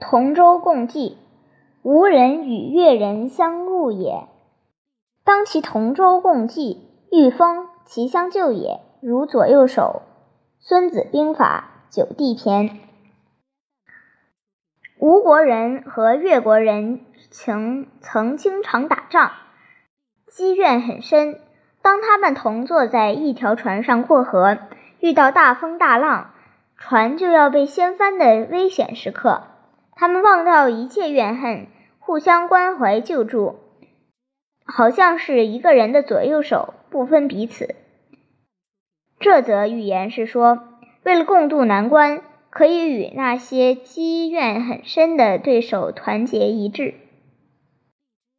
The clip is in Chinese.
同舟共济，无人与越人相误也。当其同舟共济，遇风其相救也，如左右手。孙子兵法九地篇。吴国人和越国人曾曾经常打仗，积怨很深。当他们同坐在一条船上过河，遇到大风大浪，船就要被掀翻的危险时刻，他们忘掉一切怨恨，互相关怀救助，好像是一个人的左右手，不分彼此。这则寓言是说，为了共度难关。可以与那些积怨很深的对手团结一致。